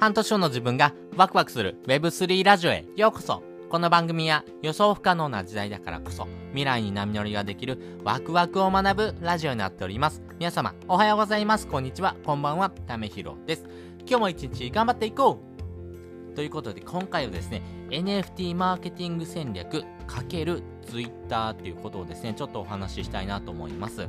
半年後の自分がワクワクする Web3 ラジオへようこそこの番組は予想不可能な時代だからこそ未来に波乗りができるワクワクを学ぶラジオになっております。皆様おはようございます。こんにちは。こんばんは。ためひろです。今日も一日頑張っていこうということで今回はですね NFT マーケティング戦略×ツイッターということをですねちょっとお話ししたいなと思います。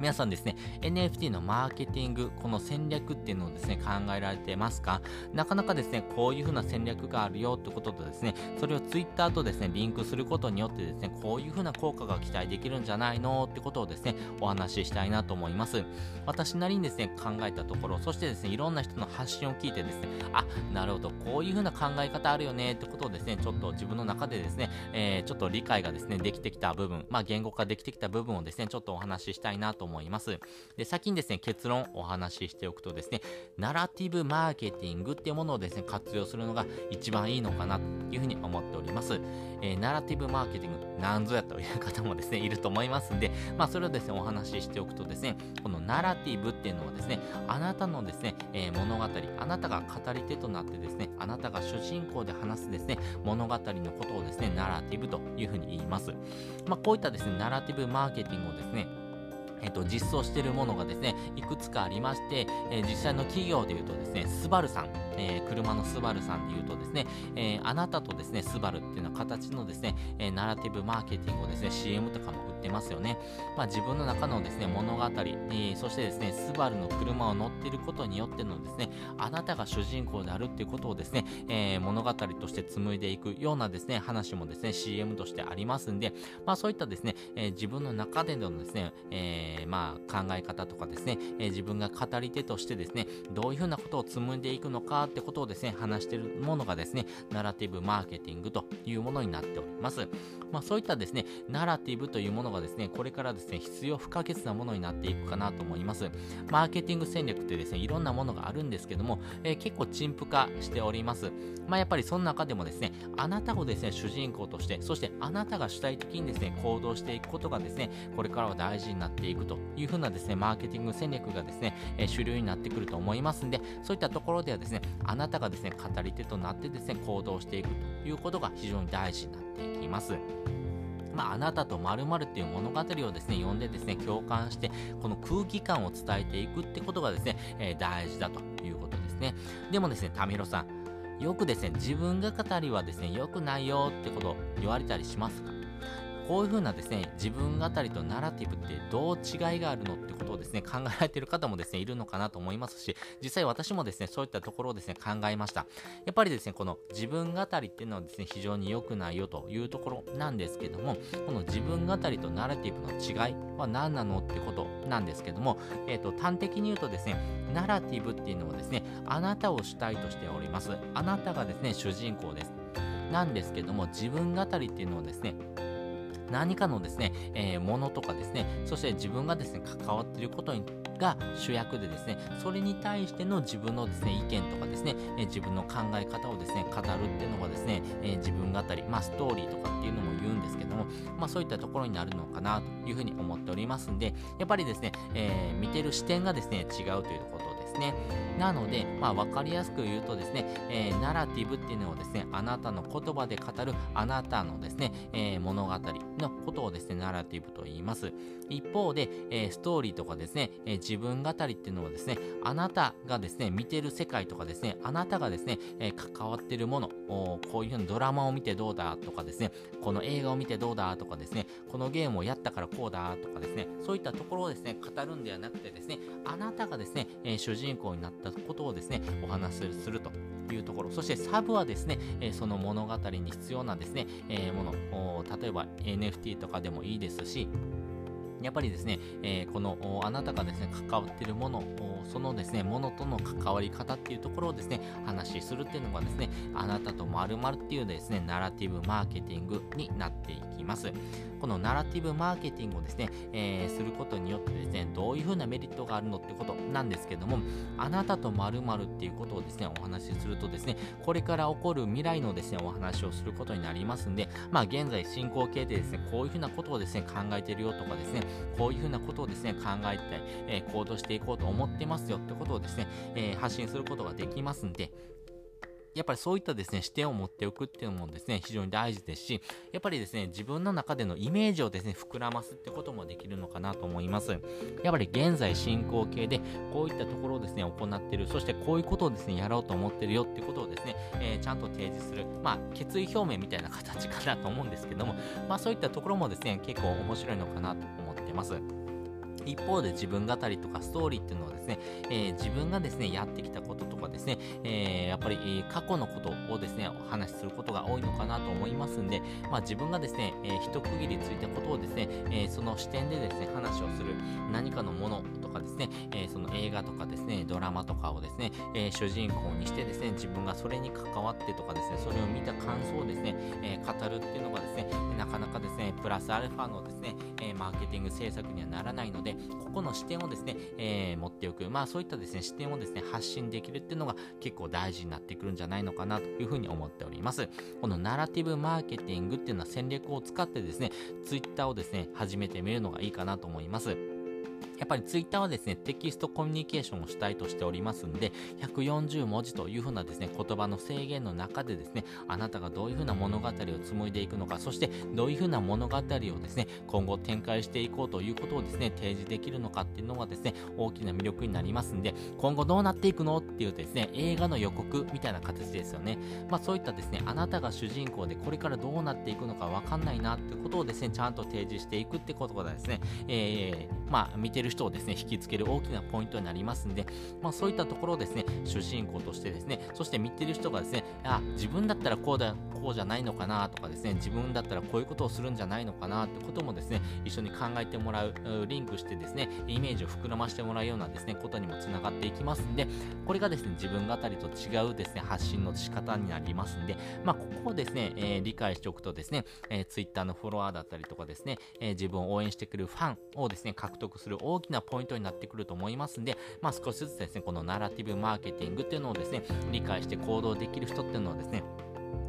皆さんですね、NFT のマーケティング、この戦略っていうのをですね、考えられてますか？なかなかですね、こういう風な戦略があるよってこととですね、それを Twitter とですね、リンクすることによってですね、こういう風な効果が期待できるんじゃないのってことをですね、お話ししたいなと思います。私なりにですね、考えたところ、そしてですね、いろんな人の発信を聞いてですね、あ、なるほど、こういう風な考え方あるよねってことをですね、ちょっと自分の中でですね、えー、ちょっと理解がですね、できてきた部分、まあ言語化できてきた部分をですね、ちょっとお話ししたいなと思います。で、先にですね、結論お話ししておくとですね、ナラティブマーケティングっていうものをですね、活用するのが一番いいのかなというふうに思っております。えー、ナラティブマーケティング、なんぞやという方もですね、いると思いますんで、まあ、それをですね、お話ししておくとですね、このナラティブっていうのはですね、あなたのですね、えー、物語、あなたが語り手となってですね、あなたが主人公で話すですね、物語のことをですね、ナラティブというふうに言います。まあ、こういったですね、ナラティブマーケティングをですね、えっと、実装しているものがですね、いくつかありまして、えー、実際の企業で言うとですね、スバルさん、えー、車のスバルさんで言うとですね、えー、あなたとですね、スバルっていうのは形のですね、えナラティブマーケティングをですね、CM とかも売ってますよね。まあ、自分の中のですね、物語、えそしてですね、スバルの車を乗っていることによってのですね、あなたが主人公であるっていうことをですね、え物語として紡いでいくようなですね、話もですね、CM としてありますんで、まあそういったですね、え自分の中でのですね、えー、まあ考え方とかですね、え自分が語り手としてですね、どういうふうなことを紡いでいくのかってことをですね、話しているものがですね、ナラティブマーケティングというものになっております。まあ、そういったですね、ナラティブというものがですね、これからですね、必要不可欠なものになっていくかなと思います。マーケティング戦略ってですね、いろんなものがあるんですけども、えー、結構陳腐化しております。まあ、やっぱりその中でもですね、あなたをですね、主人公として、そしてあなたが主体的にですね、行動していくことがですね、これからは大事になっていくというふうなですね、マーケティング戦略がですね、えー、主流になってくると思いますんで、そういったところではですね、あなたがですね、語り手となってですね、行動していくということが非常に大事になっていきます。まあ、あなたと〇〇っていう物語をですね、読んでですね、共感して、この空気感を伝えていくってことがですね、えー、大事だということですね。でもですね、タミロさん、よくですね、自分が語りはですね、良くないよってことを言われたりしますか？こういう風なですね、自分語りとナラティブってどう違いがあるのってことをですね、考えられている方もですね、いるのかなと思いますし、実際私もですね、そういったところをですね、考えました。やっぱりですね、この自分語りっていうのはですね、非常に良くないよというところなんですけども、この自分語りとナラティブの違いは何なのってことなんですけども、えっ、ー、と、端的に言うとですね、ナラティブっていうのはですね、あなたを主体としております。あなたがですね、主人公です。なんですけども、自分語りっていうのはですね、何かのですね、えー、ものとかですね、そして自分がですね、関わっていることにが主役でですね、それに対しての自分のですね、意見とかですね、え、自分の考え方をですね、語るっていうのがですね、え、自分語り、まあストーリーとかっていうのも言うんですけども、まあそういったところになるのかなというふうに思っておりますんで、やっぱりですね、えー、見てる視点がですね、違うということですね。なので、まあ、わかりやすく言うとですね、えー、ナラティブっていうのをですね、あなたの言葉で語るあなたのですね、えー、物語のことをですね、ナラティブと言います。一方で、えー、ストーリーとかですね、え自分語りっていうのはですね、あなたがですね、見てる世界とかですね、あなたがですね、え関わってるもの、こういうふうにドラマを見てどうだとかですね、この映画を見てどうだとかですね、このゲームをやったからこうだとかですね、そういったところをですね、語るんではなくてですね、あなたがですね、え主人公になったことをですね、お話しするというところ、そしてサブはですね、えその物語に必要なですね、えもの、例えば NFT とかでもいいですし、やっぱりですね、えー、このあなたがですね、関わっているもの、そのですね、ものとの関わり方っていうところをですね、話しするっていうのがですね、あなたと〇〇っていうですね、ナラティブマーケティングになっていきます。このナラティブマーケティングをですね、えー、することによってですね、どういうふ風なメリットがあるのってことなんですけども、あなたと〇〇っていうことをですね、お話しするとですね、これから起こる未来のですね、お話をすることになりますんで、まあ現在進行形でですね、こういうふうなことをですね、考えてるよとかですね、こういうふうなことをですね、考えて、え、行動していこうと思ってますよってことをですね、え、発信することができますんで、やっぱりそういったですね、視点を持っておくっていうのもですね、非常に大事ですし、やっぱりですね、自分の中でのイメージをですね、膨らますってこともできるのかなと思います。やっぱり現在進行形で、こういったところをですね、行ってる、そしてこういうことをですね、やろうと思ってるよってことをですね、えー、ちゃんと提示する、まあ、決意表明みたいな形かなと思うんですけども、まあそういったところもですね、結構面白いのかなと思ってます。一方で自分語りとかストーリーっていうのはですね、えー、自分がですね、やってきたことかですね、えー、やっぱり、過去のことをですね、お話しすることが多いのかなと思いますんで、まあ自分がですね、えー、一区切りついたことをですね、えー、その視点でですね、話をする何かのものとかですね、えー、その映画とかですね、ドラマとかをですね、えー、主人公にしてですね、自分がそれに関わってとかですね、それを見た感想をですね、えー、語るっていうのがですね、なかなかですね、プラスアルファのですね、えマーケティング政策にはならないので、ここの視点をですね、え持っておく。まあそういったですね、視点をですね、発信できるっていうのが結構大事になってくるんじゃないのかなというふうに思っております。このナラティブマーケティングっていうのは戦略を使ってですね、ツイッターをですね、始めてみるのがいいかなと思います。やっぱりツイッターはですね、テキストコミュニケーションを主体としておりますんで、140文字というふうなですね、言葉の制限の中でですね、あなたがどういうふうな物語を紡いでいくのか、そしてどういうふうな物語をですね、今後展開していこうということをですね、提示できるのかっていうのがですね、大きな魅力になりますんで、今後どうなっていくのっていうですね、映画の予告みたいな形ですよね。まあそういったですね、あなたが主人公でこれからどうなっていくのかわかんないなってことをですね、ちゃんと提示していくってことがですね、えー、まあ見てる人をですね、引きつける大きなポイントになりますんで、まあそういったところをですね、主人公としてですね、そして見てる人がですね、あ、自分だったらこうだ、こうじゃないのかなとかですね、自分だったらこういうことをするんじゃないのかなってこともですね、一緒に考えてもらう、リンクしてですね、イメージを膨らましてもらうようなですね、ことにもつながっていきますんで、これがですね、自分語りと違うですね、発信の仕方になりますんで、まあここをですね、えー、理解しておくとですね、えー、Twitter のフォロワーだったりとかですね、えー、自分を応援してくるファンをですね、獲得する大きなポイントになってくると思いますんで、まあ、少しずつですね、このナラティブマーケティングっていうのをですね、理解して行動できる人っていうのはですね、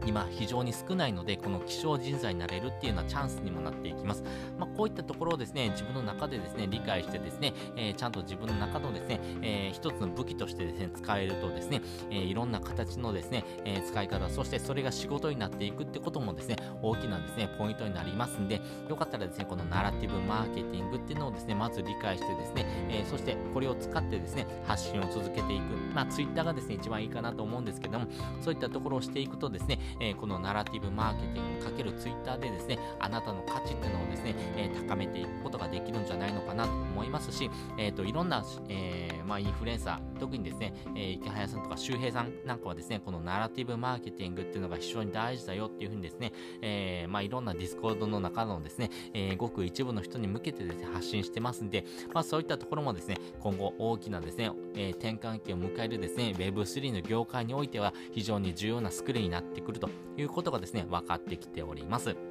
今非常に少ないので、この希少人材になれるっていうようなチャンスにもなっていきます。まあ、こういったところをですね、自分の中でですね、理解してですね、えー、ちゃんと自分の中のですね、えー、一つの武器としてですね、使えるとですね、えー、いろんな形のですね、え使い方、そしてそれが仕事になっていくってこともですね、大きなですね、ポイントになりますんで、よかったらですね、このナラティブマーケティングっていうのをですね、まず理解してですね、えそしてこれを使ってですね、発信を続けていく。まあ、ツイッターがですね、一番いいかなと思うんですけども、そういったところをしていくとですね、えこのナラティブマーケティングかけるツイッターでですね、あなたの価値っていうのをですね、え高めていくことができるんじゃないのかなと思いますし、えっ、ー、と、いろんな、え、まあ、インフルエンサー、特にですね、えー、イケハヤさんとか周平さんなんかはですね、このナラティブマーケティングっていうのが非常に大事だよっていうふうにですね、えー、まあ、いろんな Discord の中のですね、えー、ごく一部の人に向けてですね、発信してますんで、まあ、そういったところもですね、今後大きなですね、えー、転換期を迎えるですね、Web3 の業界においては非常に重要なスキルになってくるということがですね、分かってきております。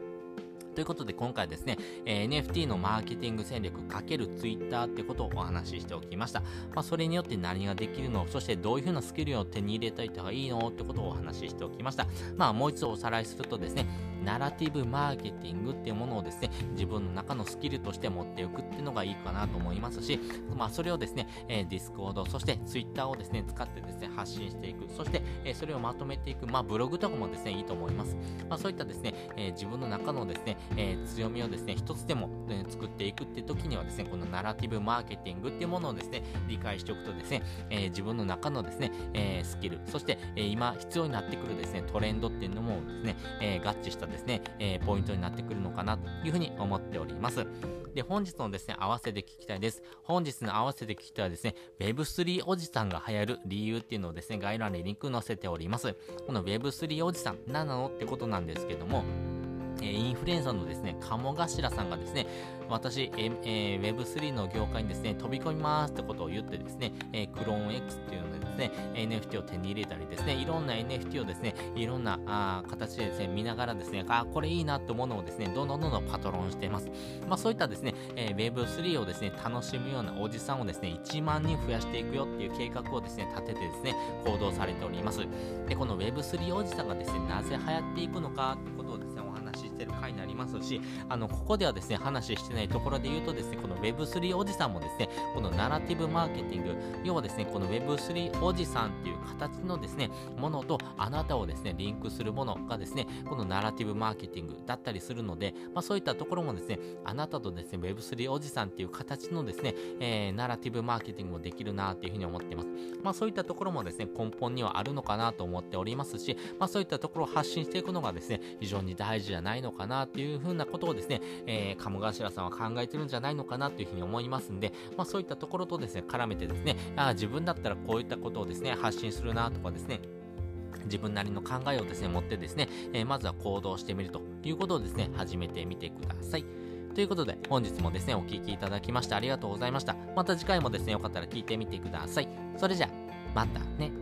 ということで今回ですね、えー、NFT のマーケティング戦略かける Twitter ってことをお話ししておきました。まあ、それによって何ができるの、そしてどういうふうなスキルを手に入れたいとかいいのってことをお話ししておきました。まあ、もう一度おさらいするとですね、ナラティブマーケティングっていうものをですね、自分の中のスキルとして持っておくっていうのがいいかなと思いますし、まあ、それをですね、えー、 Discord、そして Twitter をですね、使ってですね、発信していく。そして、えー、それをまとめていく。まあ、ブログとかもですね、いいと思います。まあ、そういったですね、えー、自分の中のですね、え、強みをですね、一つでも、ね、作っていくって時にはですね、このナラティブマーケティングっていうものをですね、理解しておくとですね、え、自分の中のですね、え、スキル、そして、え、今必要になってくるですね、トレンドっていうのもですね、え、合致したですね、えー、ポイントになってくるのかなというふうに思っております。で、本日のですね、合わせて聞きたいです。本日の合わせて聞きたいですね、Web3 おじさんが流行る理由っていうのをですね、概要欄にリンク載せております。この Web3 おじさん、何なのってことなんですけども、え、インフルエンサーのですね、鴨頭さんがですね、私、えー、Web3 の業界にですね、飛び込みますってことを言ってですね、えー、クローン X っていうのでですね、NFT を手に入れたりですね、いろんな NFT をですね、いろんなあ形でですね、見ながらですね、あ、これいいなってものをですね、どんどんどんどんパトロンしています。まあそういったですね、えー、Web3 をですね、楽しむようなおじさんをですね、1万人増やしていくよっていう計画をですね、立ててですね、行動されております。で、この Web3 おじさんがですね、なぜ流行っていくのかしてる回になりますし、あの、ここではですね、話してないところで言うとですね、この Web3 おじさんもですね、このナラティブマーケティング、要はですね、この Web3 おじさんっていう形のですね、ものとあなたをですね、リンクするものがですね、このナラティブマーケティングだったりするので、まあそういったところもですね、あなたとですね、Web3 おじさんっていう形のですね、えー、ナラティブマーケティングもできるなっていうふうに思っています。まあそういったところもですね、根本にはあるのかなと思っておりますし、まあそういったところを発信していくのがですね、非常に大事じゃないののかなっていうふうなことをですね、えー、鴨頭さんは考えてるんじゃないのかなというふうに思いますんで、まあそういったところとですね、絡めてですね、あ自分だったらこういったことをですね、発信するなとかですね、自分なりの考えをですね、持ってですね、えー、まずは行動してみるということをですね、始めてみてください。ということで、本日もですね、お聴きいただきましてありがとうございました。また次回もですね、よかったら聞いてみてください。それじゃあ、またね。